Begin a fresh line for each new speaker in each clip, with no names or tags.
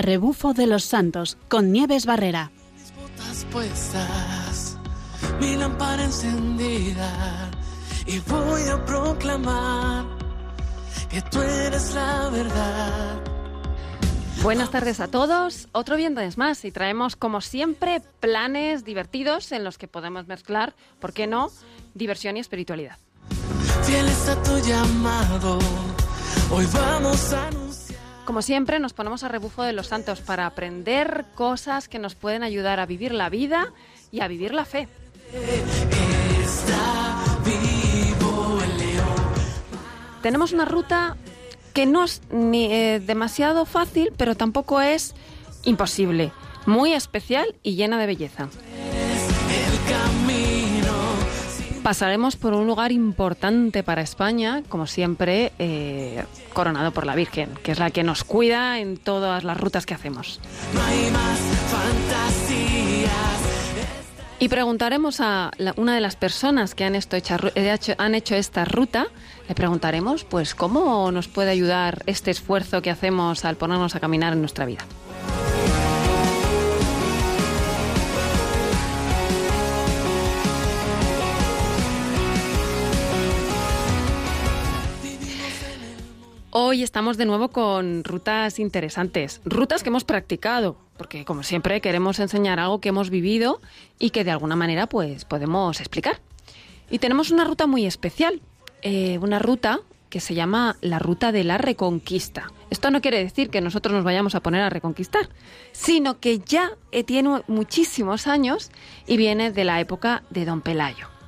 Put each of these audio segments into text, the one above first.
a Rebufo de los Santos con Nieves Barrera.
Mis botas puestas, mi lámpara encendida y voy a proclamar que tú eres la verdad.
Buenas tardes a todos. Otro viernes más y traemos, como siempre, planes divertidos en los que podemos mezclar, ¿por qué no?, diversión y espiritualidad.
Fieles a tu llamado, hoy vamos a anunciar.
Como siempre, nos ponemos a rebufo de los santos para aprender cosas que nos pueden ayudar a vivir la vida y a vivir la fe. Tenemos una ruta que no es ni eh, demasiado fácil, pero tampoco es imposible. Muy especial y llena de belleza. Pasaremos por un lugar importante para España, como siempre, eh, coronado por la Virgen, que es la que nos cuida en todas las rutas que hacemos.
No hay más fantasías.
Y preguntaremos a una de las personas que han, eh, han hecho esta ruta, le preguntaremos pues cómo nos puede ayudar este esfuerzo que hacemos al ponernos a caminar en nuestra vida. Hoy estamos de nuevo con rutas interesantes, rutas que hemos practicado, porque como siempre queremos enseñar algo que hemos vivido y que de alguna manera pues podemos explicar. Y tenemos una ruta muy especial, eh, una ruta que se llama la ruta de la reconquista. Esto no quiere decir que nosotros nos vayamos a poner a reconquistar, sino que ya eh, tiene muchísimos años y viene de la época de Don Pelayo.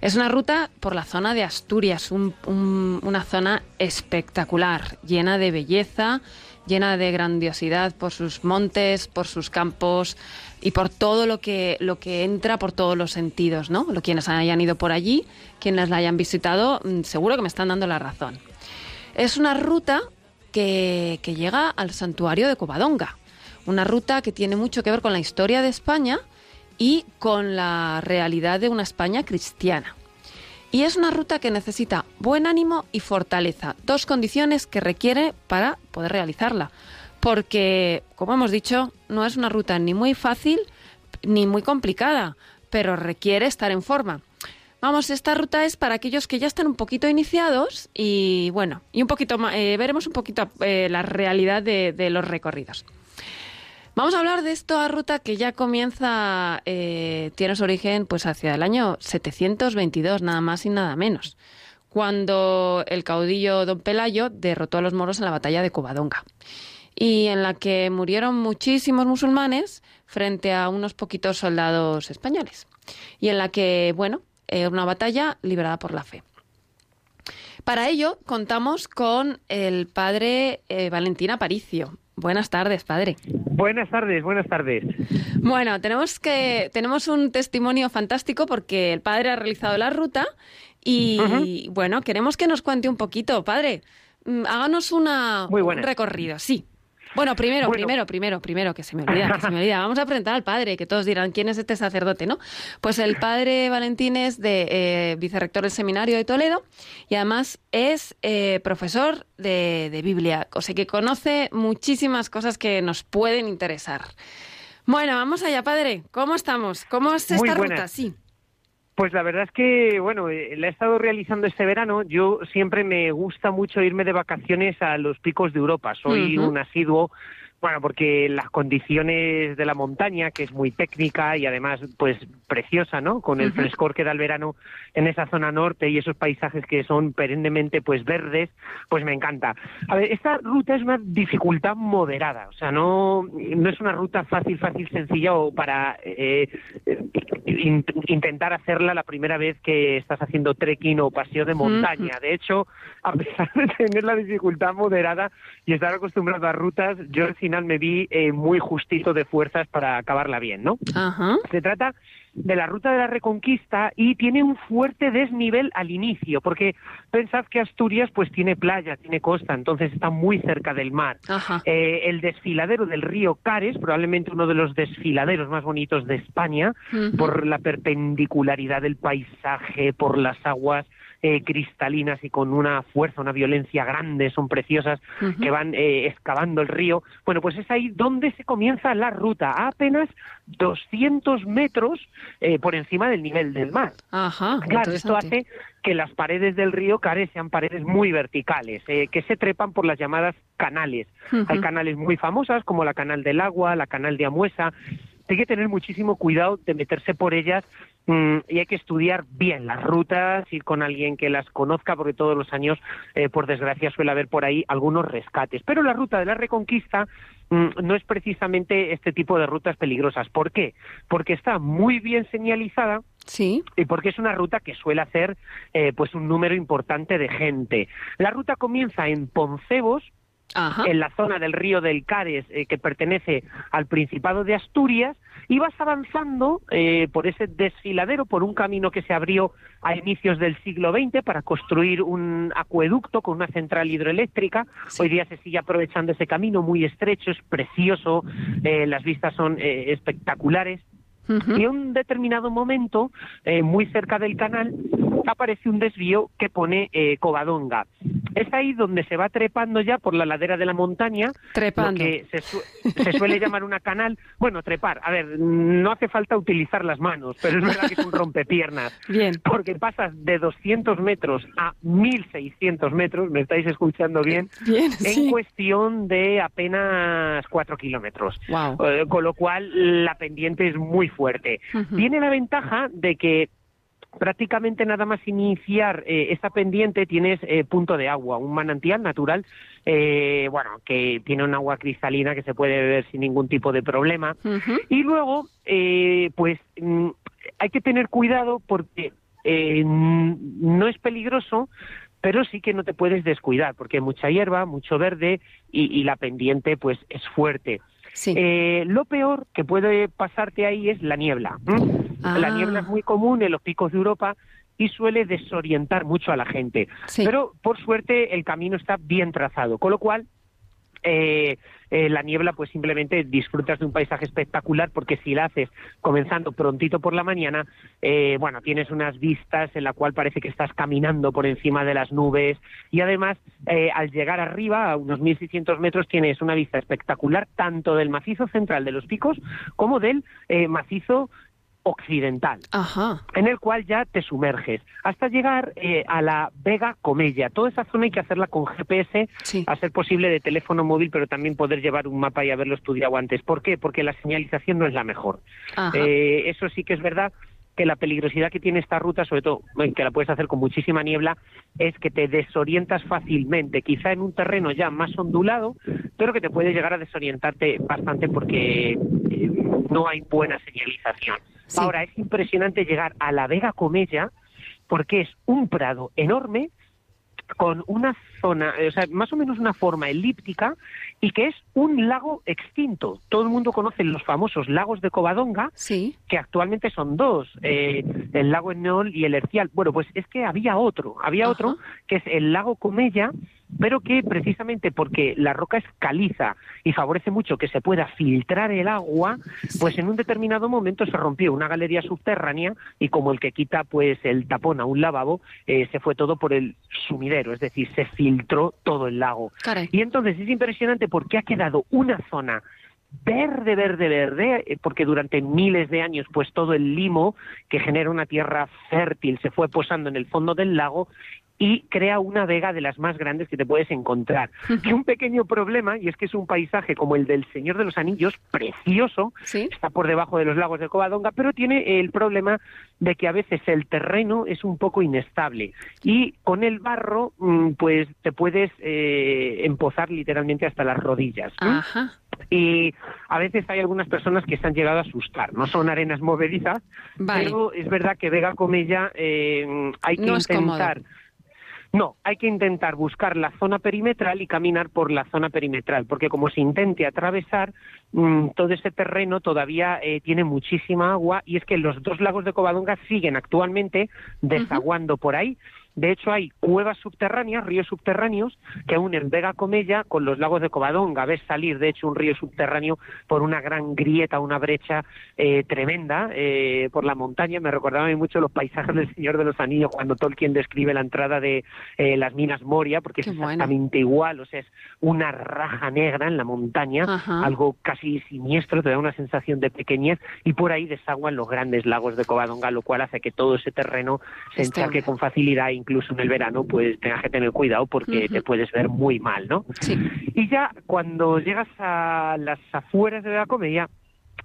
Es una ruta por la zona de Asturias, un- un- una zona espectacular, llena de belleza, llena de grandiosidad por sus montes, por sus campos y por todo lo que, lo que entra por todos los sentidos, ¿no? Quienes hayan ido por allí, quienes la hayan visitado, mm, seguro que me están dando la razón. Es una ruta que, que llega al santuario de Covadonga, una ruta que tiene mucho que ver con la historia de España y con la realidad de una España cristiana. Y es una ruta que necesita buen ánimo y fortaleza, dos condiciones que requiere para poder realizarla. Porque, como hemos dicho, no es una ruta ni muy fácil ni muy complicada, pero requiere estar en forma. Vamos, esta ruta es para aquellos que ya están un poquito iniciados y bueno, y un poquito eh, veremos un poquito eh, la realidad de los recorridos. Vamos a hablar de esta ruta que ya comienza, eh, tiene su origen pues hacia el año 722, nada más y nada menos, cuando el caudillo don Pelayo derrotó a los moros en la batalla de Covadonga y en la que murieron muchísimos musulmanes frente a unos poquitos soldados españoles y en la que, bueno, eh, una batalla librada por la fe. Para ello contamos con el padre eh, Valentín Aparicio. Buenas tardes, padre.
Buenas tardes, buenas tardes.
Bueno, tenemos que tenemos un testimonio fantástico porque el padre ha realizado la ruta y bueno, queremos que nos cuente un poquito, padre. mm, Háganos una,
Muy
un recorrido, sí. Bueno, primero,
Bueno.
primero, primero, primero, que se me olvida, que se me olvida. Vamos a presentar al padre, que todos dirán, ¿quién es este sacerdote, no? Pues el padre Valentín es de eh, vicerrector del seminario de Toledo y además es eh, profesor de, de Biblia, o sea que conoce muchísimas cosas que nos pueden interesar. Bueno, vamos allá, padre. ¿Cómo estamos? ¿Cómo es esta ruta? Sí.
Pues la verdad es que, bueno, eh, la he estado realizando este verano. Yo siempre me gusta mucho irme de vacaciones a los picos de Europa. Soy un asiduo, bueno, porque las condiciones de la montaña, que es muy técnica y además, pues, preciosa, ¿no? Con el frescor que da el verano en esa zona norte y esos paisajes que son perennemente, pues, verdes, pues me encanta. A ver, esta ruta es una dificultad moderada, o sea, no, no es una ruta fácil, fácil, sencilla o para eh, in- intentar hacerla la primera vez que estás haciendo trekking o paseo de montaña. De hecho, a pesar de tener la dificultad moderada y estar acostumbrado a rutas, yo al final me vi eh, muy justito de fuerzas para acabarla bien, ¿no?
Ajá.
Se trata de la ruta de la Reconquista y tiene un fuerte desnivel al inicio, porque pensad que Asturias pues tiene playa, tiene costa, entonces está muy cerca del mar. Eh, el desfiladero del río Cares, probablemente uno de los desfiladeros más bonitos de España, por la perpendicularidad del paisaje, por las aguas eh, cristalinas y con una fuerza, una violencia grande, son preciosas, que van eh, excavando el río. Bueno, pues es ahí donde se comienza la ruta, a apenas 200 metros eh, por encima del nivel del mar.
Ajá,
claro, esto hace que las paredes del río Care sean paredes muy verticales, que se trepan por las llamadas canales. Hay canales muy famosas como la Canal del Agua, la Canal de Amuesa, hay que tener muchísimo cuidado de meterse por ellas y hay que estudiar bien las rutas, ir con alguien que las conozca, porque todos los años, eh, por desgracia, suele haber por ahí algunos rescates. Pero la ruta de la Reconquista mm, no es precisamente este tipo de rutas peligrosas. ¿Por qué? Porque está muy bien señalizada,
Sí.
Y porque es una ruta que suele hacer eh, pues un número importante de gente. La ruta comienza en Poncebos, en la zona del río del Cares, eh, que pertenece al Principado de Asturias, y vas avanzando eh, por ese desfiladero, por un camino que se abrió a inicios del siglo XX para construir un acueducto con una central hidroeléctrica. Hoy día se sigue aprovechando ese camino muy estrecho, es precioso, eh, las vistas son espectaculares. Y en un determinado momento, muy cerca del canal, aparece un desvío que pone Covadonga. Es ahí donde se va trepando ya por la ladera de la montaña,
trepando.
que se, suele llamar una canal. Bueno, trepar, a ver, no hace falta utilizar las manos, pero es verdad que es un rompepiernas.
Bien.
Porque pasas de 200 metros a 1600 metros, me estáis escuchando bien,
bien
en cuestión de apenas 4 kilómetros.
Wow.
Eh, con lo cual la pendiente es muy fuerte. Tiene la ventaja de que prácticamente nada más iniciar eh, esta pendiente tienes eh, punto de agua, un manantial natural, eh, bueno, que tiene un agua cristalina que se puede beber sin ningún tipo de problema. Y luego, pues mm, hay que tener cuidado porque no es peligroso, pero sí que no te puedes descuidar porque hay mucha hierba, mucho verde y, y la pendiente pues es fuerte. Eh, lo peor que puede pasarte ahí es la niebla. La niebla es ah. muy común en los picos de Europa y suele desorientar mucho a la gente. Pero por suerte el camino está bien trazado, con lo cual eh, eh, la niebla, pues simplemente disfrutas de un paisaje espectacular porque si la haces comenzando prontito por la mañana, eh, bueno, tienes unas vistas en la cual parece que estás caminando por encima de las nubes. Y además eh, al llegar arriba a unos 1600 metros tienes una vista espectacular tanto del macizo central de los picos como del macizo occidental, en el cual ya te sumerges, hasta llegar eh, a la Vega Comella. Toda esa zona hay que hacerla con GPS, a ser posible de teléfono móvil, pero también poder llevar un mapa y haberlo estudiado antes. ¿Por qué? Porque la señalización no es la mejor. Eh, eso sí que es verdad que la peligrosidad que tiene esta ruta, sobre todo que la puedes hacer con muchísima niebla, es que te desorientas fácilmente, quizá en un terreno ya más ondulado, pero que te puede llegar a desorientarte bastante porque eh, no hay buena señalización. Ahora, es impresionante llegar a la Vega Comella porque es un prado enorme con una zona, o sea, más o menos una forma elíptica y que es un lago extinto. Todo el mundo conoce los famosos lagos de Covadonga, que actualmente son dos, eh, el lago Enol y el Ercial. Bueno, pues es que había otro, había otro que es el lago Comella, pero que precisamente porque la roca es caliza y favorece mucho que se pueda filtrar el agua, pues en un determinado momento se rompió una galería subterránea y como el que quita pues el tapón a un lavabo, eh, se fue todo por el sumidero, es decir, se filtró todo el lago. Y entonces es impresionante porque ha quedado una zona verde, verde, verde, eh, porque durante miles de años, pues todo el limo que genera una tierra fértil se fue posando en el fondo del lago y crea una vega de las más grandes que te puedes encontrar. Y un pequeño problema, y es que es un paisaje como el del Señor de los Anillos, precioso, está por debajo de los lagos de Covadonga, pero tiene el problema de que a veces el terreno es un poco inestable y con el barro mm, pues te puedes eh, empozar literalmente hasta las rodillas. Y a veces hay algunas personas que se han llegado a asustar. No son arenas movedizas, pero es verdad que Vega Comella eh, hay que intentar no, hay que intentar buscar la zona perimetral y caminar por la zona perimetral, porque como se intente atravesar, mm, todo ese terreno todavía eh, tiene muchísima agua y es que los dos lagos de Covadonga siguen actualmente desaguando por ahí De hecho, hay cuevas subterráneas, ríos subterráneos, que unen Vega Comella con los lagos de Covadonga. Ves salir, de hecho, un río subterráneo por una gran grieta, una brecha eh, tremenda eh, por la montaña. Me recordaba a mí mucho los paisajes del Señor de los Anillos cuando Tolkien describe la entrada de eh, las minas Moria, porque es exactamente igual, o sea, es una raja negra en la montaña, algo casi siniestro, te da una sensación de pequeñez, y por ahí desaguan los grandes lagos de Covadonga, lo cual hace que todo ese terreno se encharque con facilidad, incluso en el verano, pues tengas que tener cuidado porque te puedes ver muy mal, ¿no? Y ya cuando llegas a las afueras de la comedia,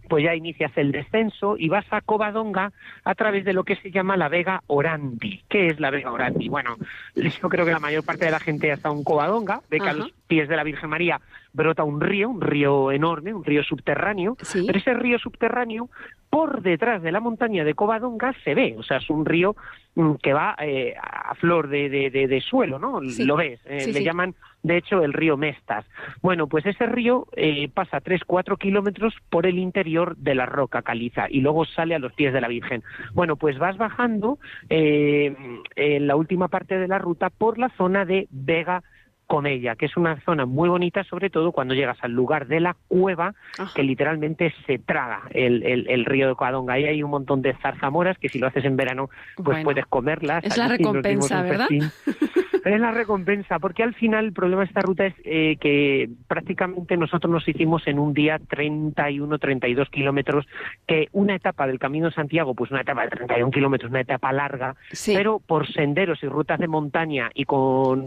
pues ya inicias el descenso y vas a Covadonga a través de lo que se llama la Vega Orandi. ¿Qué es la Vega Orandi? Bueno, yo creo que la mayor parte de la gente ha estado en Covadonga, ve que a los pies de la Virgen María brota un río, un río enorme, un río subterráneo, pero ese río subterráneo por detrás de la montaña de Covadonga se ve, o sea, es un río mm, que va eh, a flor de, de, suelo, ¿no? Lo ves, eh, le llaman, de hecho, el río Mestas. Bueno, pues ese río eh, pasa 3-4 kilómetros por el interior de la roca caliza y luego sale a los pies de la Virgen. Bueno, pues vas bajando en la última parte de la ruta por la zona de Vega con ella, que es una zona muy bonita, sobre todo cuando llegas al lugar de la cueva, que literalmente se traga el, el, río de Coadonga. Ahí hay un montón de zarzamoras que si lo haces en verano, pues puedes comerlas.
Es la recompensa, ¿verdad?
es la recompensa, porque al final el problema de esta ruta es eh, que prácticamente nosotros nos hicimos en un día 31, 32 kilómetros, que una etapa del Camino de Santiago, pues una etapa de 31 kilómetros, una etapa larga, pero por senderos y rutas de montaña y con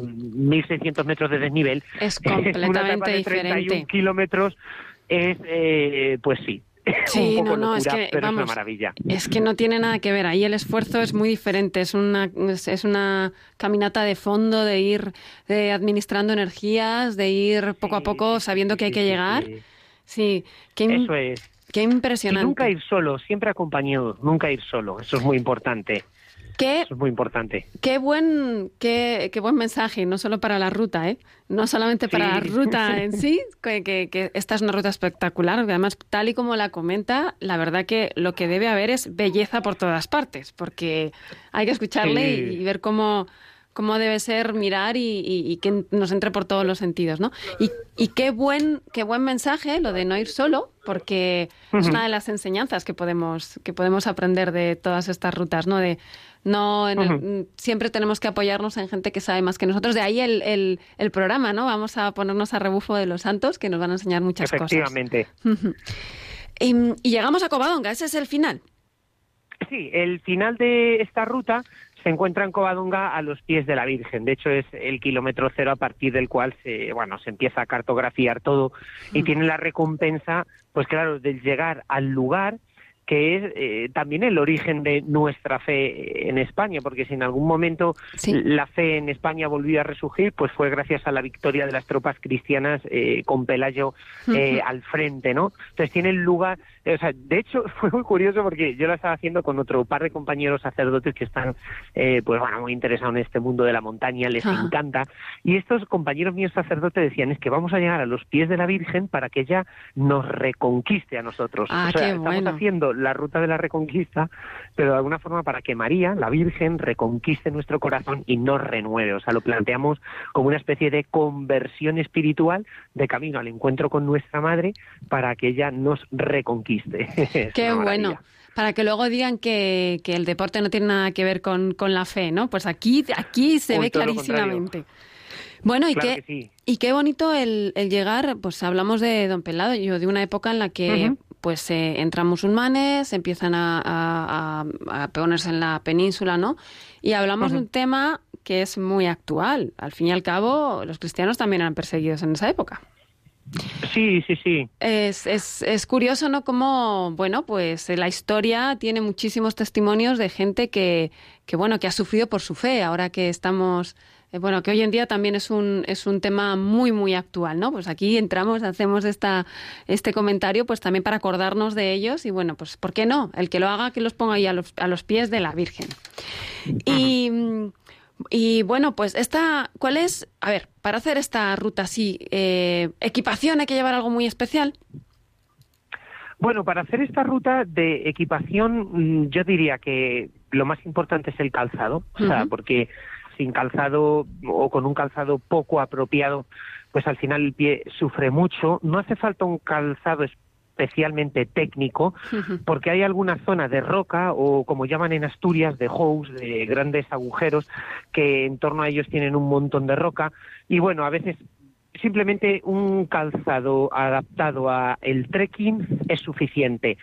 1.600 metros de desnivel,
es completamente una etapa de 31 diferente.
kilómetros es, eh, pues sí,
Sí, no, no, es que vamos, es que no tiene nada que ver. Ahí el esfuerzo es muy diferente. Es una es, una caminata de fondo, de ir de administrando energías, de ir poco a poco sabiendo que hay que llegar. Sí, qué,
eso es.
Qué impresionante.
Y nunca ir solo, siempre acompañado. Nunca ir solo. Eso es muy importante.
Qué,
Eso es muy importante.
Qué buen, qué, qué, buen mensaje, no solo para la ruta, ¿eh? no solamente para la ruta en sí, que, que, esta es una ruta espectacular, además, tal y como la comenta, la verdad que lo que debe haber es belleza por todas partes, porque hay que escucharle y, ver cómo, cómo debe ser mirar y, que nos entre por todos los sentidos, ¿no? Y, y, qué buen, qué buen mensaje lo de no ir solo, porque es una de las enseñanzas que podemos, que podemos aprender de todas estas rutas, ¿no? De no, siempre tenemos que apoyarnos en gente que sabe más que nosotros. De ahí el, el, programa, ¿no? Vamos a ponernos a rebufo de los santos que nos van a enseñar muchas
cosas. Efectivamente.
y, y llegamos a Covadonga, ese es el final.
Sí, el final de esta ruta se encuentra en Covadonga a los pies de la Virgen. De hecho, es el kilómetro cero a partir del cual se, bueno, se empieza a cartografiar todo y tiene la recompensa, pues claro, de llegar al lugar que es eh, también el origen de nuestra fe en España, porque si en algún momento la fe en España volvió a resurgir, pues fue gracias a la victoria de las tropas cristianas eh, con Pelayo eh, al frente, ¿no? Entonces tiene lugar, o sea, de hecho fue muy curioso porque yo lo estaba haciendo con otro par de compañeros sacerdotes que están, pues bueno, muy interesados en este mundo de la montaña, les encanta, y estos compañeros míos sacerdotes decían es que vamos a llegar a los pies de la Virgen para que ella nos reconquiste a nosotros.
Ah,
o sea, estamos haciendo la ruta de la reconquista, pero de alguna forma para que María, la Virgen, reconquiste nuestro corazón y nos renueve. O sea, lo planteamos como una especie de conversión espiritual de camino al encuentro con nuestra Madre para que ella nos reconquiste.
Qué bueno para que luego digan que, el deporte no tiene nada que ver con, la fe, ¿no? Pues aquí, aquí se ve clarísimamente. Bueno, y, qué, y qué bonito el, llegar, pues hablamos de Don Pelado, yo de una época en la que pues eh, entran musulmanes, empiezan a, ponerse en la península, ¿no? Y hablamos de un tema que es muy actual. Al fin y al cabo, los cristianos también eran perseguidos en esa época.
Sí, sí, sí.
Es, es, es curioso, ¿no? Como, bueno, pues la historia tiene muchísimos testimonios de gente que, que, bueno, que ha sufrido por su fe. Ahora que estamos eh, bueno, que hoy en día también es un, es un tema muy, muy actual, ¿no? Pues aquí entramos, hacemos esta, este comentario, pues también para acordarnos de ellos y bueno, pues ¿por qué no? El que lo haga, que los ponga ahí a los, a los pies de la Virgen. Y, y bueno, pues esta, ¿cuál es? A ver, para hacer esta ruta así, eh, ¿equipación hay que llevar algo muy especial?
Bueno, para hacer esta ruta de equipación, mm, yo diría que lo más importante es el calzado, o sea, porque sin calzado o con un calzado poco apropiado, pues al final el pie sufre mucho. No hace falta un calzado especialmente técnico, porque hay algunas zonas de roca o como llaman en Asturias, de holes, de grandes agujeros, que en torno a ellos tienen un montón de roca y bueno, a veces simplemente un calzado adaptado a el trekking es suficiente.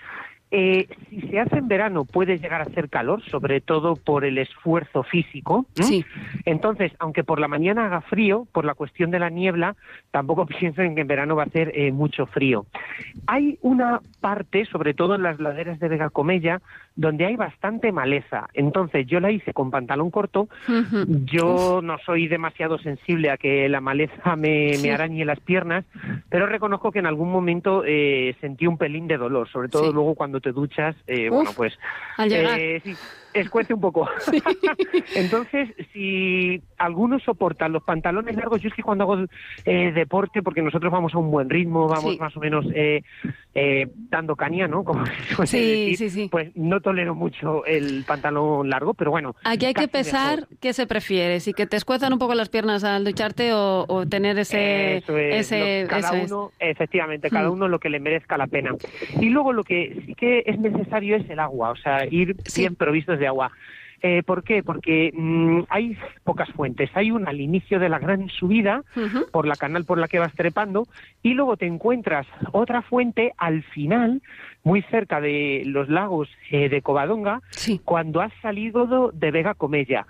Eh, si se hace en verano puede llegar a hacer calor, sobre todo por el esfuerzo físico.
Sí.
Entonces, aunque por la mañana haga frío, por la cuestión de la niebla, tampoco piensen que en verano va a hacer eh, mucho frío. Hay una parte, sobre todo en las laderas de Vega Comella, donde hay bastante maleza. Entonces, yo la hice con pantalón corto. Yo no soy demasiado sensible a que la maleza me, me arañe las piernas, pero reconozco que en algún momento eh, sentí un pelín de dolor, sobre todo
Sí.
luego cuando te duchas. eh,
Uf,
bueno, pues
al llegar.
eh, sí, escuece un poco. Entonces, si algunos soportan los pantalones largos, yo es que cuando hago eh, deporte, porque nosotros vamos a un buen ritmo, vamos
Sí.
más o menos eh, eh, dando caña, ¿no? Como
Sí,
decir,
sí, sí.
Pues no tolero mucho el pantalón largo, pero bueno.
Aquí hay que pesar
mejor.
qué se prefiere, si que te escuezan un poco las piernas al ducharte o, o tener ese...
Eso es,
ese
lo- cada
eso es.
uno, efectivamente, cada
Mm.
uno lo que le merezca la pena. Y luego lo que sí que es necesario es el agua, o sea, ir bien provistos de agua. Eh, ¿Por qué? Porque mm, hay pocas fuentes. Hay una al inicio de la gran subida, por la canal por la que vas trepando, y luego te encuentras otra fuente al final, muy cerca de los lagos eh, de Covadonga,
Sí.
cuando has salido do- de Vega Comella.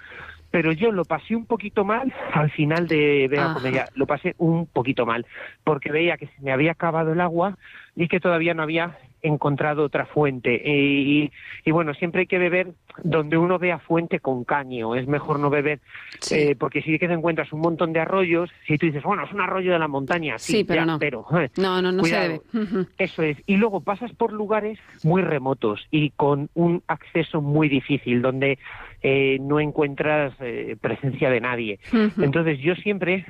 Pero yo lo pasé un poquito mal al final de Vega. Comella. Lo pasé un poquito mal, porque veía que se me había acabado el agua y que todavía no había encontrado otra fuente. Y, y bueno, siempre hay que beber donde uno vea fuente con caño. Es mejor no beber,
Sí.
eh, porque si que te encuentras un montón de arroyos, si tú dices, bueno, es un arroyo de la montaña, sí,
Sí, pero
ya,
no.
pero
No, no, no
Cuidado.
se debe.
Eso es. Y luego pasas por lugares muy remotos y con un acceso muy difícil, donde eh, no encuentras eh, presencia de nadie. Entonces yo siempre,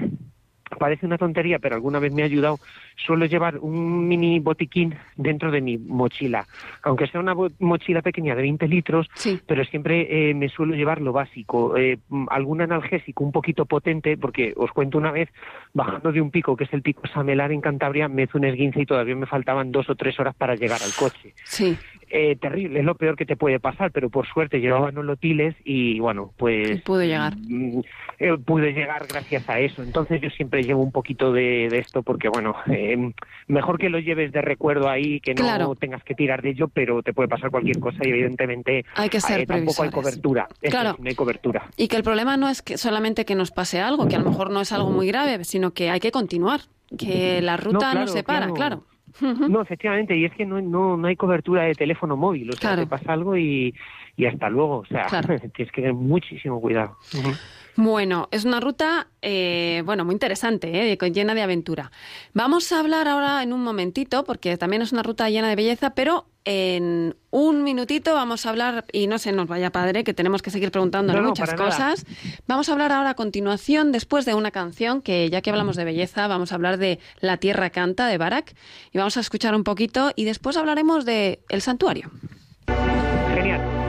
parece una tontería, pero alguna vez me ha ayudado, suelo llevar un mini botiquín dentro de mi mochila. Aunque sea una mochila pequeña de 20 litros,
Sí.
pero siempre eh, me suelo llevar lo básico, eh, algún analgésico un poquito potente, porque os cuento una vez, bajando de un pico, que es el pico Samelar en Cantabria, me hizo un esguince y todavía me faltaban dos o tres horas para llegar al coche.
Sí.
Eh, terrible, es lo peor que te puede pasar, pero por suerte llevaba nolotiles y bueno, pues...
Pudo llegar.
mm, eh, pude llegar gracias a eso. Entonces yo siempre llevo un poquito de, de esto porque, bueno, eh, mejor que lo lleves de recuerdo ahí, que no
Claro.
tengas que tirar de ello, pero te puede pasar cualquier cosa y evidentemente
Hay que ser
eh, tampoco hay cobertura.
Claro.
es, no hay cobertura.
Y que el problema no es que solamente que nos pase algo, que a lo mejor no es algo muy grave, sino que hay que continuar, que la ruta no,
claro,
se para, claro.
No, efectivamente, y es que no, no, no hay cobertura de teléfono móvil, o sea,
Claro.
te pasa algo y, y hasta luego, o sea,
Claro.
tienes que tener muchísimo cuidado.
Bueno, es una ruta, eh, bueno, muy interesante, eh, llena de aventura. Vamos a hablar ahora en un momentito, porque también es una ruta llena de belleza, pero en un minutito vamos a hablar, y no se nos vaya padre, que tenemos que seguir
No, no,
muchas
nada.
cosas. Vamos a hablar ahora a continuación, después de una canción, que ya que hablamos de belleza, vamos a hablar de La Tierra Canta, de Barak, y vamos a escuchar un poquito, y después hablaremos de El Santuario.
Genial.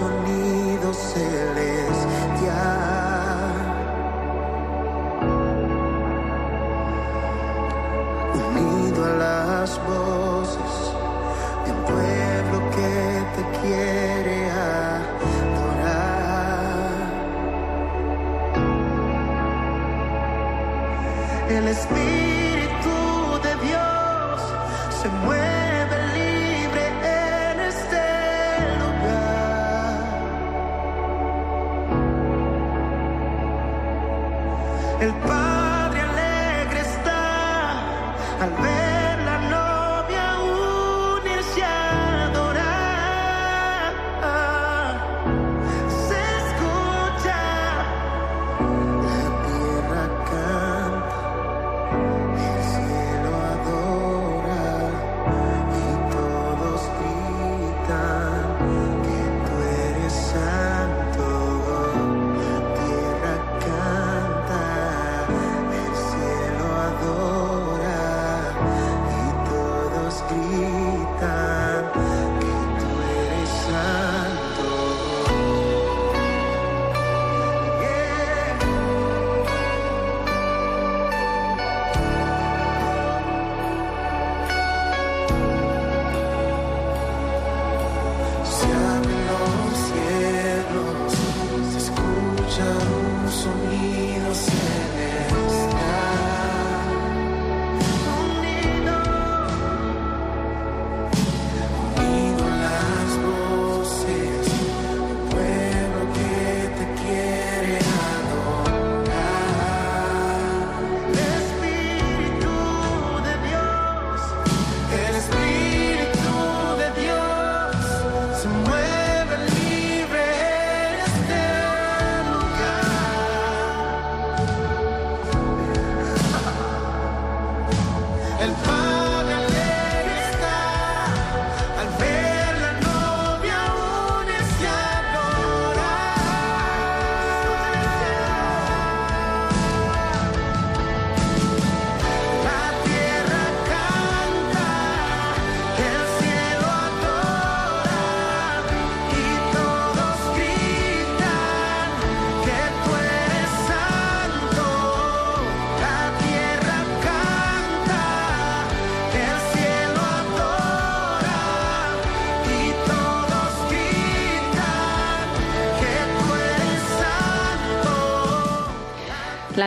Un sonido celestial.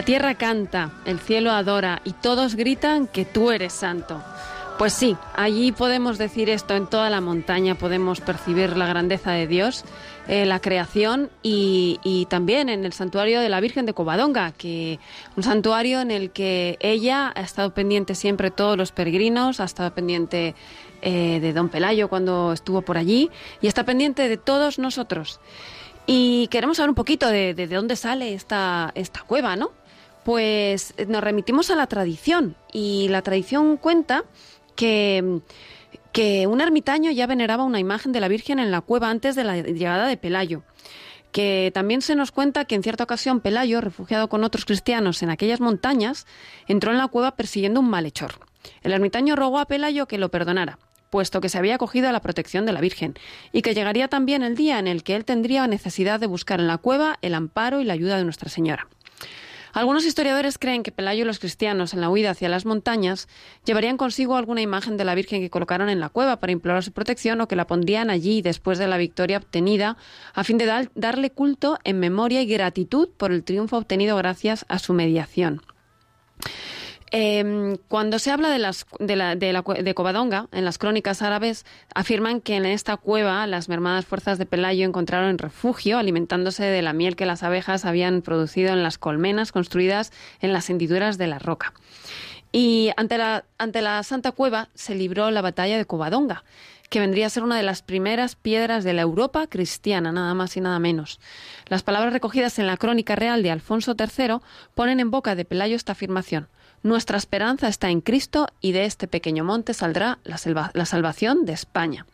Tierra canta, el cielo adora y todos gritan que tú eres santo.
Pues sí, allí podemos decir esto, en toda la montaña podemos percibir la grandeza de Dios, eh, la creación y, también en el santuario de la Virgen de Covadonga, que un santuario en el que ella ha estado pendiente siempre todos los peregrinos, ha estado pendiente eh, de Don Pelayo cuando estuvo por allí y está pendiente de todos nosotros. Y queremos saber un poquito de, de- de dónde sale esta, esta cueva, ¿no? Pues eh, nos remitimos a la tradición y la tradición cuenta que, que un ermitaño ya veneraba una imagen de la Virgen en la cueva antes de la llegada de Pelayo. Que también se nos cuenta que en cierta ocasión Pelayo, refugiado con otros cristianos en aquellas montañas, entró en la cueva persiguiendo un malhechor. El ermitaño rogó a Pelayo que lo perdonara, puesto que se había acogido a la protección de la Virgen, y que llegaría también el día en el que él tendría necesidad de buscar en la cueva el amparo y la ayuda de Nuestra Señora. Algunos historiadores creen que Pelayo y los cristianos, en la huida hacia las montañas, llevarían consigo alguna imagen de la Virgen que colocaron en la cueva para implorar su protección o que la pondrían allí después de la victoria obtenida, a fin de dar- darle culto en memoria y gratitud por el triunfo obtenido gracias a su mediación. Eh, cuando se habla de, la, de Covadonga, en las crónicas árabes, afirman que en esta cueva las mermadas fuerzas de Pelayo encontraron refugio alimentándose de la miel que las abejas habían producido en las colmenas construidas en las hendiduras de la roca. Y ante la, ante la Santa Cueva se libró la batalla de Covadonga, que vendría a ser una de las primeras piedras de la Europa cristiana, nada más y nada menos. Las palabras recogidas en la crónica real de Alfonso III ponen en boca de Pelayo esta afirmación. Nuestra esperanza está en Cristo y de este pequeño monte saldrá la, salvación de España.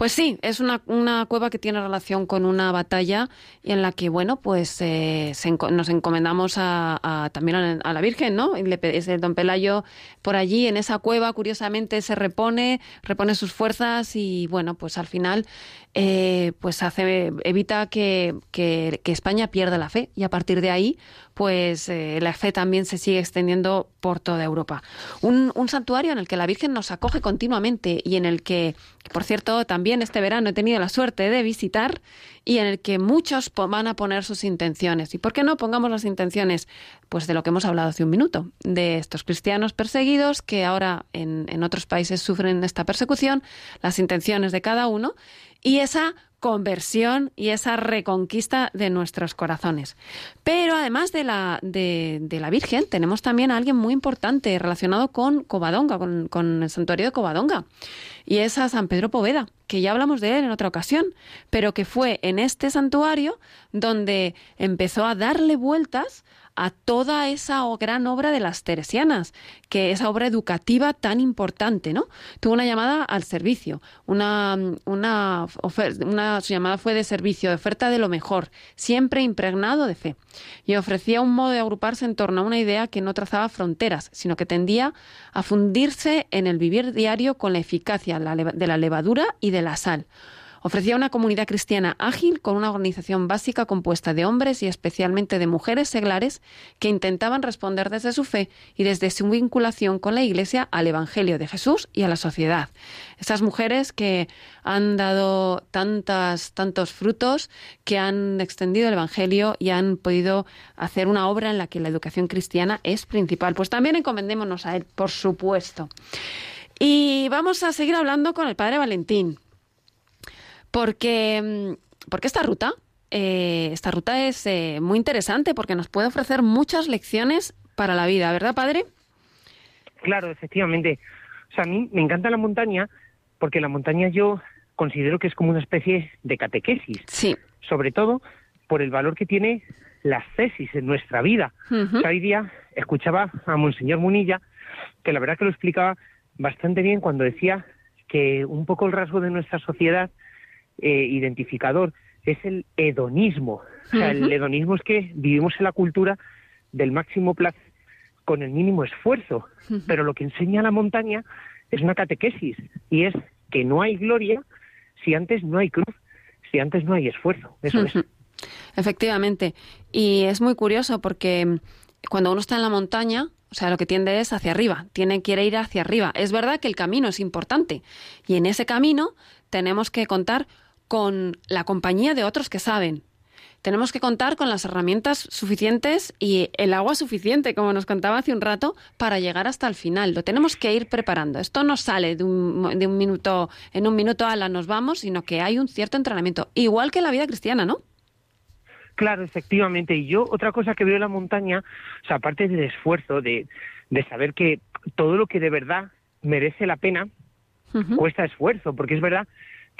Pues sí, es una, una cueva que tiene relación con una batalla en la que, bueno, pues eh, se nos encomendamos a, a- también a, la Virgen, ¿no? Y le es el don Pelayo por allí, en esa cueva, curiosamente se repone, repone sus fuerzas y, bueno, pues al final, eh, pues hace, evita que, que- que España pierda la fe y a partir de ahí, pues eh, la fe también se sigue extendiendo por toda Europa. Un, un santuario en el que la Virgen nos acoge continuamente y en el que, por cierto, también este verano he tenido la suerte de visitar y en el que muchos van a poner sus intenciones. ¿Y por qué no pongamos las intenciones? Pues de lo que hemos hablado hace un minuto, de estos cristianos perseguidos que ahora en otros países sufren esta persecución, las intenciones de cada uno y esa conversión y esa reconquista de nuestros corazones. Pero además de la, de, la Virgen, tenemos también a alguien muy importante relacionado con Covadonga, con, con el santuario de Covadonga. Y es a San Pedro Poveda, que ya hablamos de él en otra ocasión, pero que fue en este santuario donde empezó a darle vueltas a toda esa gran obra de las teresianas, que esa obra educativa tan importante, ¿no? Tuvo una llamada al servicio, una, su llamada fue de servicio, de oferta de lo mejor, siempre impregnado de fe, y ofrecía un modo de agruparse en torno a una idea que no trazaba fronteras, sino que tendía a fundirse en el vivir diario con la eficacia de la levadura y de la sal Ofrecía una comunidad cristiana ágil con una organización básica compuesta de hombres y especialmente de mujeres seglares que intentaban responder desde su fe y desde su vinculación con la Iglesia al Evangelio de Jesús y a la sociedad. Esas mujeres que han dado tantas, tantos frutos, que han extendido el Evangelio y han podido hacer una obra en la que la educación cristiana es principal. Pues también encomendémonos a él, por supuesto. Y vamos a seguir hablando con el padre Valentín, porque, porque esta ruta, eh, esta ruta es eh, muy interesante porque nos puede ofrecer muchas lecciones para la vida, ¿verdad, padre?
Claro, efectivamente. O sea, a mí me encanta la montaña porque la montaña yo considero que es como una especie de catequesis.
Sí.
Sobre todo por el valor que tiene las tesis en nuestra vida. o sea, hoy día escuchaba a Monseñor Munilla que la verdad que lo explicaba bastante bien cuando decía que un poco el rasgo de nuestra sociedad eh, identificador es el hedonismo. O sea, el hedonismo es que vivimos en la cultura del máximo placer con el mínimo esfuerzo. Pero lo que enseña la montaña es una catequesis y es que no hay gloria si antes no hay cruz, si antes no hay esfuerzo. Eso es.
Efectivamente. Y es muy curioso porque cuando uno está en la montaña, o sea, lo que tiende es hacia arriba, tiene quiere ir hacia arriba. Es verdad que el camino es importante y en ese camino tenemos que contar con la compañía de otros que saben. Tenemos que contar con las herramientas suficientes y el agua suficiente, como nos contaba hace un rato, para llegar hasta el final. Lo tenemos que ir preparando. Esto no sale de un, de un minuto, en un minuto a la nos vamos, sino que hay un cierto entrenamiento. Igual que en la vida cristiana, ¿no?
Claro, efectivamente. Y yo otra cosa que veo en la montaña, o sea, aparte del esfuerzo de, de saber que todo lo que de verdad merece la pena cuesta esfuerzo, porque es verdad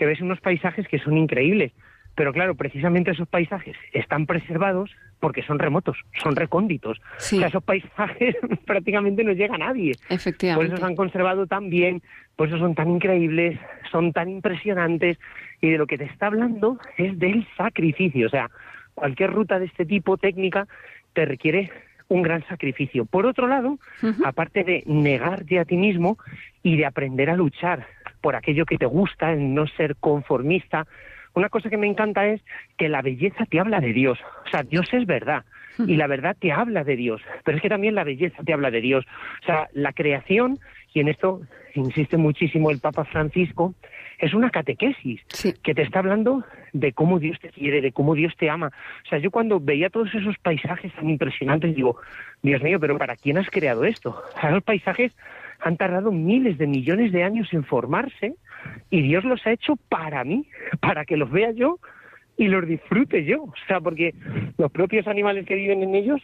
que ves unos paisajes que son increíbles, pero claro, precisamente esos paisajes están preservados porque son remotos, son recónditos. O sea, esos paisajes prácticamente no llega a nadie.
Efectivamente.
Por eso se han conservado tan bien, por eso son tan increíbles, son tan impresionantes, y de lo que te está hablando es del sacrificio. O sea, cualquier ruta de este tipo técnica te requiere un gran sacrificio. Por otro lado, aparte de negarte a ti mismo y de aprender a luchar por aquello que te gusta, en no ser conformista, una cosa que me encanta es que la belleza te habla de Dios. O sea, Dios es verdad y la verdad te habla de Dios, pero es que también la belleza te habla de Dios. O sea, la creación, y en esto insiste muchísimo el Papa Francisco, es una catequesis que te está hablando de cómo Dios te quiere, de cómo Dios te ama. O sea, yo cuando veía todos esos paisajes tan impresionantes, digo, Dios mío, pero ¿para quién has creado esto? O sea, los paisajes han tardado miles de millones de años en formarse y Dios los ha hecho para mí, para que los vea yo y los disfrute yo. O sea, porque los propios animales que viven en ellos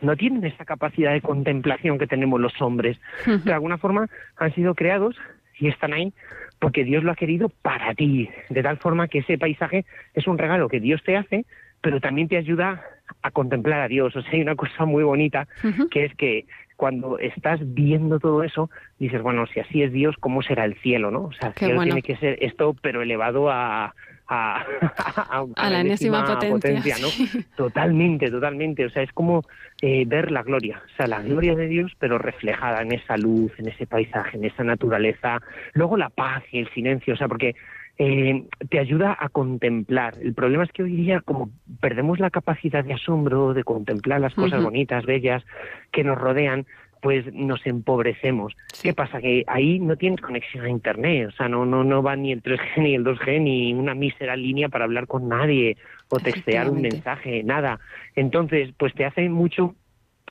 no tienen esa capacidad de contemplación que tenemos los hombres. De alguna forma han sido creados y están ahí porque Dios lo ha querido para ti, de tal forma que ese paisaje es un regalo que Dios te hace, pero también te ayuda a contemplar a Dios. O sea, hay una cosa muy bonita que es que cuando estás viendo todo eso, dices, bueno, si así es Dios, ¿cómo será el cielo, no? O sea, el cielo tiene que ser esto, pero elevado a, a,
la enésima potencia,
¿no? Totalmente, totalmente. O sea, es como eh, ver la gloria, o sea, la gloria de Dios, pero reflejada en esa luz, en ese paisaje, en esa naturaleza. Luego la paz y el silencio, o sea, porque eh, te ayuda a contemplar. El problema es que hoy día, como perdemos la capacidad de asombro, de contemplar las cosas bonitas, bellas que nos rodean, pues nos empobrecemos. ¿Qué pasa? Que ahí no tienes conexión a Internet, o sea, no, no, no va ni el 3G ni el 2G ni una mísera línea para hablar con nadie o textear un mensaje, nada. Entonces, pues te hace mucho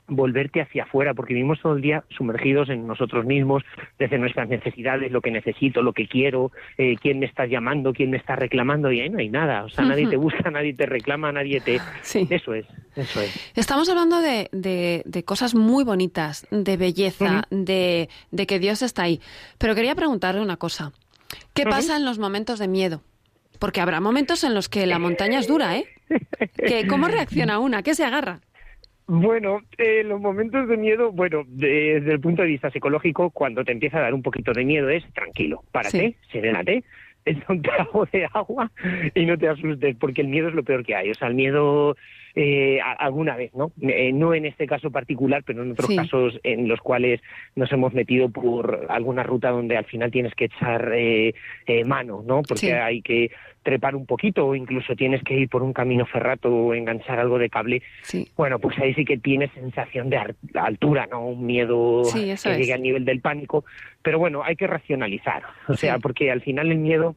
volverte hacia afuera, porque vivimos todo el día sumergidos en nosotros mismos, desde nuestras necesidades, lo que necesito, lo que quiero, eh, quién me está llamando, quién me está reclamando, y ahí no hay nada. O sea, nadie te busca, nadie te reclama, nadie te...
Sí.
Eso es, eso es.
Estamos hablando de, de, cosas muy bonitas, de belleza, de, de que Dios está ahí. Pero quería preguntarle una cosa. ¿Qué pasa en los momentos de miedo? Porque habrá momentos en los que la montaña es dura, ¿eh? ¿Cómo reacciona una? ¿Qué se agarra?
Bueno, eh, los momentos de miedo, bueno, desde el punto de vista psicológico, cuando te empieza a dar un poquito de miedo es tranquilo, párate, sí. serénate, es un trago de agua y no te asustes, porque el miedo es lo peor que hay. O sea, el miedo eh, alguna vez, ¿no? Eh, no en este caso particular, pero en otros casos en los cuales nos hemos metido por alguna ruta donde al final tienes que echar eh, mano, ¿no? Porque hay que trepar un poquito o incluso tienes que ir por un camino ferrato o enganchar algo de cable, bueno, pues ahí sí que tienes sensación de altura, ¿no? Un miedo que llegue al nivel del pánico, pero bueno, hay que racionalizar, o sea, porque al final el miedo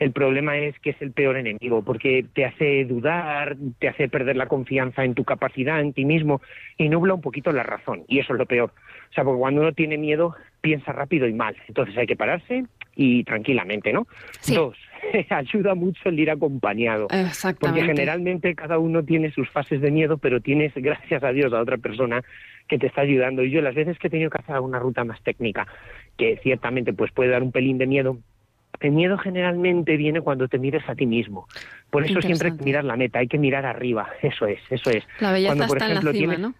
el problema es que es el peor enemigo, porque te hace dudar, te hace perder la confianza en tu capacidad, en ti mismo, y nubla un poquito la razón, y eso es lo peor. O sea, porque cuando uno tiene miedo, piensa rápido y mal. Entonces hay que pararse y tranquilamente, ¿no? Dos, ayuda mucho el ir acompañado. Porque generalmente cada uno tiene sus fases de miedo, pero tienes, gracias a Dios, a otra persona que te está ayudando. Y yo las veces que he tenido que hacer una ruta más técnica, que ciertamente pues puede dar un pelín de miedo, el miedo generalmente viene cuando te mires a ti mismo. Por eso siempre hay que mirar la meta, hay que mirar arriba. Eso es, eso es.
La belleza cuando, por está ejemplo, en la cima, ¿no?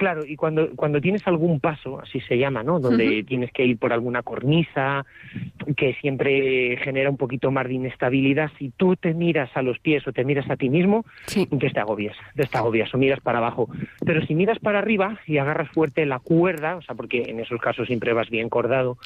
Claro, y cuando, cuando tienes algún paso, así se llama, ¿no? Donde tienes que ir por alguna cornisa, que siempre genera un poquito más de inestabilidad, si tú te miras a los pies o te miras a ti mismo, entonces te agobias, te agobias o miras para abajo. Pero si miras para arriba y agarras fuerte la cuerda, o sea, porque en esos casos siempre vas bien cordado,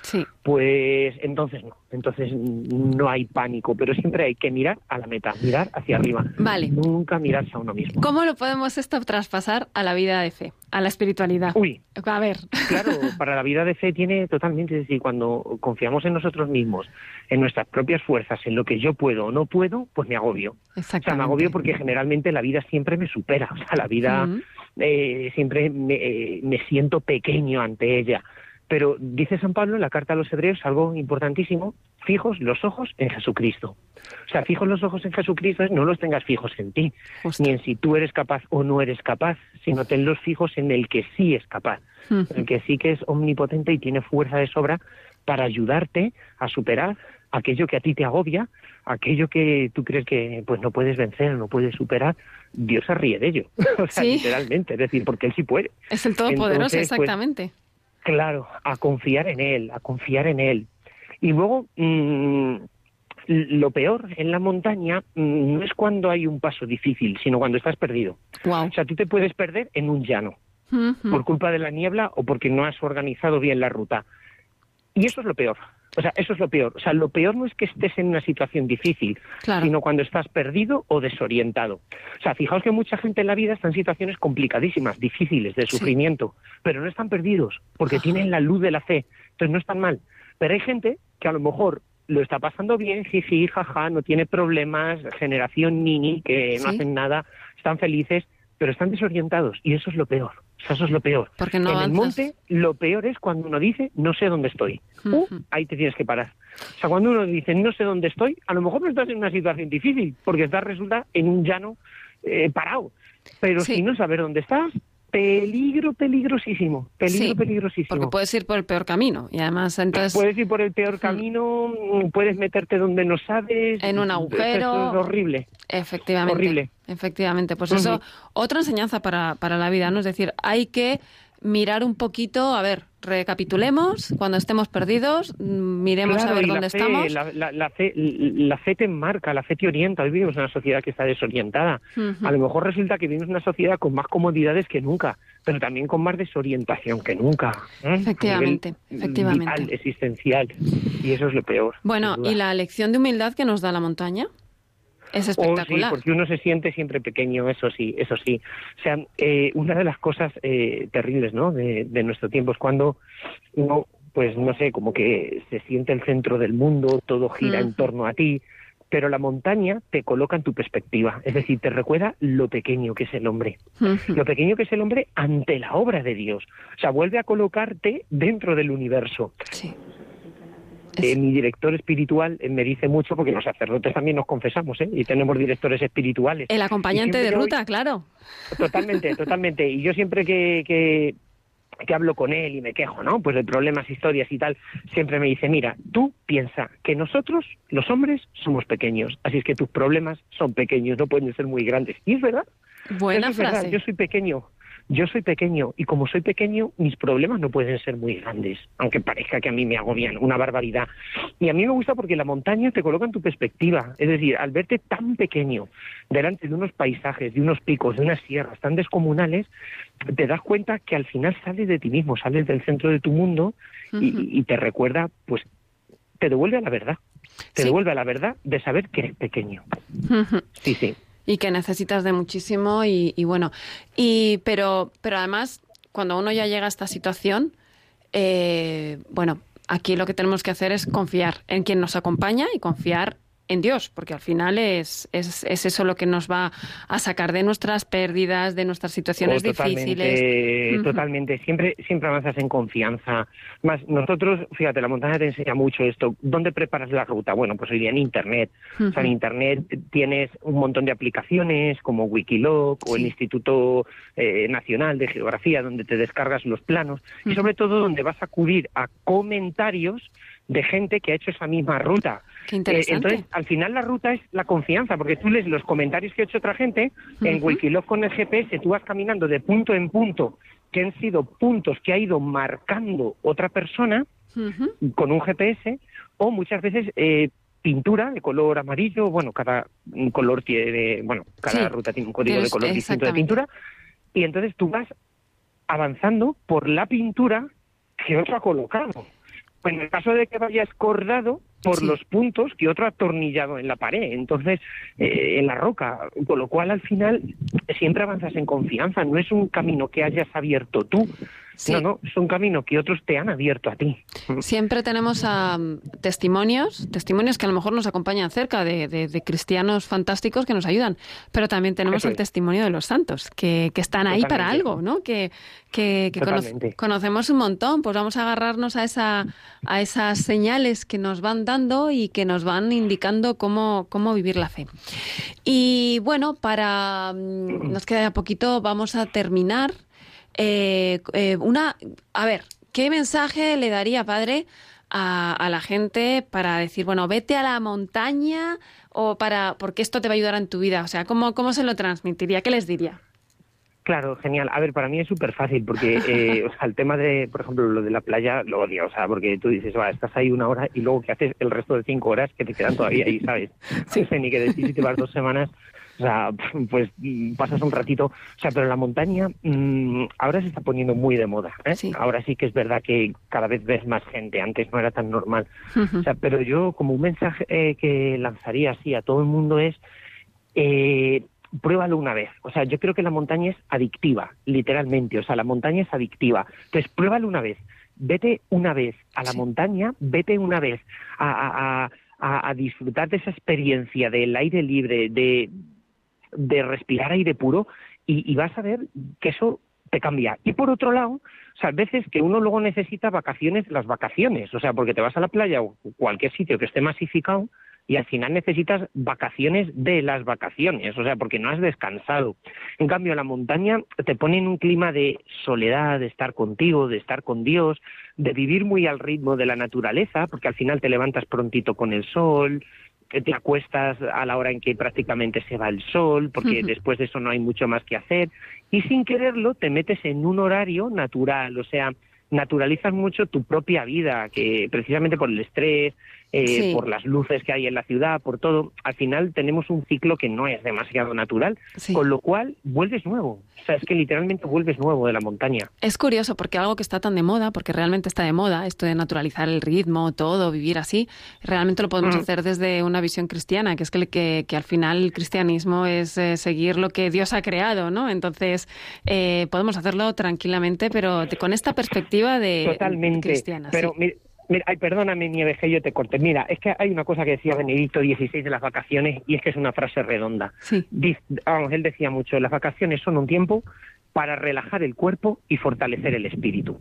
pues entonces no, entonces no hay pánico, pero siempre hay que mirar a la meta, mirar hacia arriba.
Vale.
Nunca mirarse a uno mismo.
¿Cómo lo podemos esto traspasar a la vida de fe? A la espiritualidad.
Uy.
A ver.
Claro, para la vida de fe tiene totalmente, es decir, cuando confiamos en nosotros mismos, en nuestras propias fuerzas, en lo que yo puedo o no puedo, pues me agobio. O sea, me agobio porque generalmente la vida siempre me supera. O sea, la vida eh, siempre me, eh, me siento pequeño ante ella. Pero dice San Pablo en la carta a los hebreos algo importantísimo, fijos los ojos en Jesucristo. O sea, fijos los ojos en Jesucristo no los tengas fijos en ti, ni en si tú eres capaz o no eres capaz, sino tenlos fijos en el que sí es capaz, el que sí que es omnipotente y tiene fuerza de sobra para ayudarte a superar aquello que a ti te agobia, aquello que tú crees que pues no puedes vencer, no puedes superar, Dios se ríe de ello, o sea, literalmente, es decir, porque él sí puede.
Es el todopoderoso, pues, exactamente.
Claro, a confiar en él, a confiar en él. Y luego, mm, lo peor en la montaña mm, no es cuando hay un paso difícil, sino cuando estás perdido. O sea, tú te puedes perder en un llano, por culpa de la niebla o porque no has organizado bien la ruta. Y eso es lo peor. O sea, eso es lo peor. O sea, lo peor no es que estés en una situación difícil, sino cuando estás perdido o desorientado. O sea, fijaos que mucha gente en la vida está en situaciones complicadísimas, difíciles, de sufrimiento, pero no están perdidos, porque tienen la luz de la fe. Entonces no están mal. Pero hay gente que a lo mejor lo está pasando bien, jiji, jaja, no tiene problemas, generación nini, que no hacen nada, están felices, pero están desorientados y eso es lo peor. Eso es lo peor.
Porque no
en el monte lo peor es cuando uno dice no sé dónde estoy. Uh, ahí te tienes que parar. O sea, cuando uno dice no sé dónde estoy, a lo mejor no estás en una situación difícil, porque estás resulta en un llano eh, parado. Pero si no saber dónde estás, peligro peligrosísimo, peligro peligrosísimo.
Porque puedes ir por el peor camino y además entonces...
Puedes ir por el peor mm. camino, puedes meterte donde no sabes...
En un agujero...
es horrible.
Efectivamente.
Horrible.
Efectivamente, pues eso, otra enseñanza para, para la vida, ¿no? Es decir, hay que mirar un poquito, a ver, recapitulemos, cuando estemos perdidos, miremos a ver dónde estamos.
La, fe, la fe te marca, la fe te orienta. Hoy vivimos en una sociedad que está desorientada. A lo mejor resulta que vivimos en una sociedad con más comodidades que nunca, pero también con más desorientación que nunca.
¿eh? Efectivamente, efectivamente.
existencial. Y eso es lo peor.
Bueno, ¿y la lección de humildad que nos da la montaña? Es espectacular.
sí, porque uno se siente siempre pequeño, eso sí, eso sí. O sea, eh, una de las cosas eh, terribles, ¿no? De, nuestro tiempo es cuando uno, pues no sé, como que se siente el centro del mundo, todo gira en torno a ti, pero la montaña te coloca en tu perspectiva, es decir, te recuerda lo pequeño que es el hombre, lo pequeño que es el hombre ante la obra de Dios, o sea, vuelve a colocarte dentro del universo. Sí. Eh, mi director espiritual eh, me dice mucho, porque los sacerdotes también nos confesamos, ¿eh? y tenemos directores espirituales.
El acompañante de ruta, claro.
Totalmente, totalmente. Y yo siempre que, que, que, hablo con él y me quejo, ¿no? Pues de problemas, historias y tal, siempre me dice, mira, tú piensa que nosotros, los hombres, somos pequeños, así es que tus problemas son pequeños, no pueden ser muy grandes. Y es verdad.
Buena frase.
Yo soy pequeño, yo soy pequeño y como soy pequeño, mis problemas no pueden ser muy grandes, aunque parezca que a mí me agobian una barbaridad. Y a mí me gusta porque la montaña te coloca en tu perspectiva, es decir, al verte tan pequeño delante de unos paisajes, de unos picos, de unas sierras tan descomunales, te das cuenta que al final sales de ti mismo, sales del centro de tu mundo y, te recuerda, pues, te devuelve a la verdad. Te devuelve a la verdad de saber que eres pequeño. Sí, sí.
Y que necesitas de muchísimo y, bueno, y pero, pero además, cuando uno ya llega a esta situación, eh, bueno, aquí lo que tenemos que hacer es confiar en quien nos acompaña y confiar en Dios, porque al final es, es, es, eso lo que nos va a sacar de nuestras pérdidas, de nuestras situaciones
oh,
difíciles.
Totalmente, siempre, siempre avanzas en confianza. Más nosotros, fíjate, la montaña te enseña mucho esto. ¿Dónde preparas la ruta? Bueno, pues hoy día en Internet. O sea, en Internet tienes un montón de aplicaciones como Wikiloc o el Instituto eh, Nacional de Geografía, donde te descargas los planos y sobre todo donde vas a acudir a comentarios de gente que ha hecho esa misma ruta.
Qué interesante.
Eh, entonces, al final la ruta es la confianza, porque tú lees los comentarios que ha hecho otra gente, en Wikiloc con el GPS tú vas caminando de punto en punto, que han sido puntos que ha ido marcando otra persona con un GPS, o muchas veces eh, pintura de color amarillo, bueno, cada color tiene, bueno, cada ruta tiene un código de color distinto de pintura, y entonces tú vas avanzando por la pintura que otro ha colocado. Pues en el caso de que vaya escordado por los puntos que otro atornillado en la pared, entonces eh, en la roca, con lo cual al final siempre avanzas en confianza, no es un camino que hayas abierto tú, no, no, es un camino que otros te han abierto a ti.
Siempre tenemos testimonios, testimonios que a lo mejor nos acompañan cerca de, cristianos fantásticos que nos ayudan, pero también tenemos el testimonio de los santos, que, están ahí para algo, ¿no? Que, que, conocemos un montón, pues vamos a agarrarnos a, esa, a esas señales que nos van dando y que nos van indicando cómo, cómo vivir la fe. Y bueno, para mm, nos queda poquito, vamos a terminar eh, eh, una, a ver, ¿qué mensaje le daría, padre, a, la gente para decir, bueno, vete a la montaña o para, porque esto te va a ayudar en tu vida? O sea, ¿cómo, cómo se lo transmitiría? ¿Qué les diría?
Claro, genial. A ver, para mí es súper fácil porque, eh, o sea, el tema de, por ejemplo, lo de la playa lo odio, o sea, porque tú dices, va, estás ahí una hora y luego que haces el resto de cinco horas que te quedan todavía ahí, ¿sabes? No sé ni qué decir si te vas dos semanas o sea, pues pasas un ratito. O sea, pero la montaña mm, ahora se está poniendo muy de moda. ¿eh? Ahora sí que es verdad que cada vez ves más gente. Antes no era tan normal. O sea, pero yo como un mensaje eh, que lanzaría así a todo el mundo es eh, pruébalo una vez. O sea, yo creo que la montaña es adictiva, literalmente. O sea, la montaña es adictiva. Entonces, pruébalo una vez. Vete una vez a la montaña, vete una vez a, a, a, disfrutar de esa experiencia del aire libre, de, de respirar aire puro y, vas a ver que eso te cambia. Y por otro lado, o sea, a veces que uno luego necesita vacaciones, las vacaciones, o sea, porque te vas a la playa o cualquier sitio que esté masificado y al final necesitas vacaciones de las vacaciones, o sea, porque no has descansado. En cambio, la montaña te pone en un clima de soledad, de estar contigo, de estar con Dios, de vivir muy al ritmo de la naturaleza, porque al final te levantas prontito con el sol, te acuestas a la hora en que prácticamente se va el sol, porque después de eso no hay mucho más que hacer, y sin quererlo te metes en un horario natural, o sea, naturalizas mucho tu propia vida, que precisamente por el estrés, eh, por las luces que hay en la ciudad, por todo, al final tenemos un ciclo que no es demasiado natural, con lo cual vuelves nuevo. O sea, es que literalmente vuelves nuevo de la montaña.
Es curioso porque algo que está tan de moda, porque realmente está de moda, esto de naturalizar el ritmo, todo, vivir así, realmente lo podemos mm. hacer desde una visión cristiana, que es que, que, al final el cristianismo es eh, seguir lo que Dios ha creado, ¿no? Entonces, eh, podemos hacerlo tranquilamente, pero con esta perspectiva de
Totalmente.
cristiana.
Pero, Mira, ay, perdóname, Nieves, que yo te corte. Mira, es que hay una cosa que decía Benedicto XVI de las vacaciones y es que es una frase redonda.
Sí.
vamos, él decía mucho, las vacaciones son un tiempo para relajar el cuerpo y fortalecer el espíritu.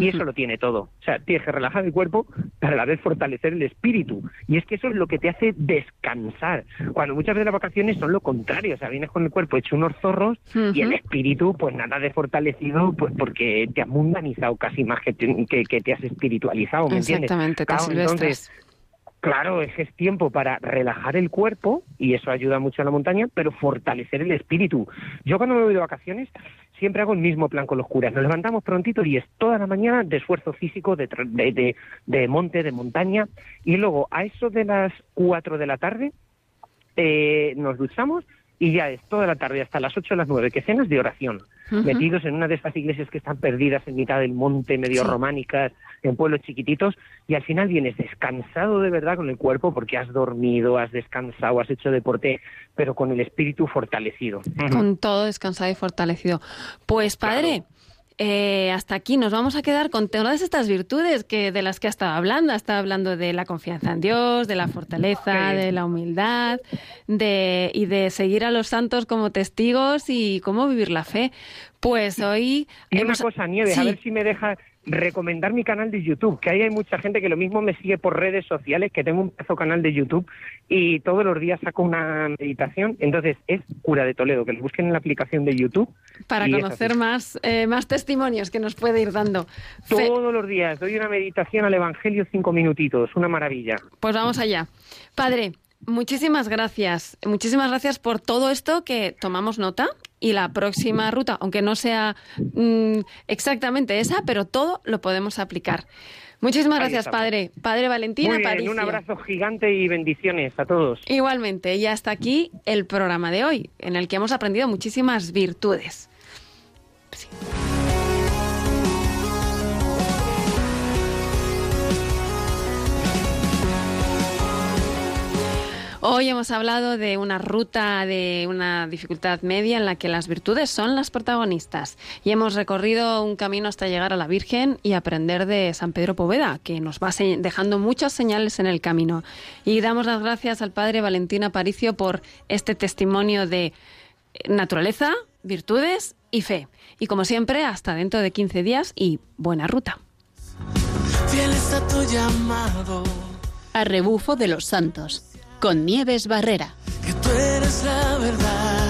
Y eso lo tiene todo. O sea, tienes que relajar el cuerpo para a la vez fortalecer el espíritu. Y es que eso es lo que te hace descansar. Cuando muchas veces las vacaciones son lo contrario. O sea, vienes con el cuerpo hecho unos zorros y el espíritu, pues nada de fortalecido, pues porque te has mundanizado casi más que te, que, te has espiritualizado, ¿me entiendes?
Exactamente, claro, entonces,
Claro, es, es tiempo para relajar el cuerpo y eso ayuda mucho a la montaña, pero fortalecer el espíritu. Yo cuando me voy de vacaciones siempre hago el mismo plan con los curas. Nos levantamos prontito y es toda la mañana de esfuerzo físico, de, de, de- de monte, de montaña, y luego a eso de las 4 de la tarde eh, nos duchamos y ya es toda la tarde hasta las 8 o las 9 que cenas de oración, metidos en una de estas iglesias que están perdidas en mitad del monte, medio
Sí.
románicas, en pueblos chiquititos, y al final vienes descansado de verdad con el cuerpo porque has dormido, has descansado, has hecho deporte, pero con el espíritu fortalecido.
Con todo descansado y fortalecido. Pues padre, eh, hasta aquí nos vamos a quedar con todas estas virtudes que de las que ha estado hablando. Ha estado hablando de la confianza en Dios, de la fortaleza, de la humildad, de y de seguir a los santos como testigos y cómo vivir la fe. Pues hoy
Y una cosa, Nieves, a ver si me deja recomendar mi canal de YouTube, que ahí hay mucha gente que lo mismo me sigue por redes sociales, que tengo un pedazo canal de YouTube y todos los días saco una meditación. Entonces es Cura de Toledo, que lo busquen en la aplicación de YouTube.
para conocer más, eh, más testimonios que nos puede ir dando. Fe-
Todos los días doy una meditación al Evangelio cinco minutitos, una maravilla.
Pues vamos allá. Padre, muchísimas gracias. Muchísimas gracias por todo esto que tomamos nota y la próxima ruta, aunque no sea mm, exactamente esa, pero todo lo podemos aplicar. Muchísimas
Ahí
gracias,
estamos.
padre. Padre Valentina
Muy bien,
Aparicio.
un abrazo gigante y bendiciones a todos.
Igualmente, y hasta aquí el programa de hoy, en el que hemos aprendido muchísimas virtudes. Sí. Hoy hemos hablado de una ruta de una dificultad media en la que las virtudes son las protagonistas y hemos recorrido un camino hasta llegar a la Virgen y aprender de San Pedro Poveda, que nos va dejando muchas señales en el camino. Y damos las gracias al Padre Valentín Aparicio por este testimonio de eh, naturaleza, virtudes y fe. Y como siempre, hasta dentro de 15 días y buena ruta.
Fieles a tu llamado,
A rebufo de los santos, con Nieves Barrera.
que tú eres la verdad.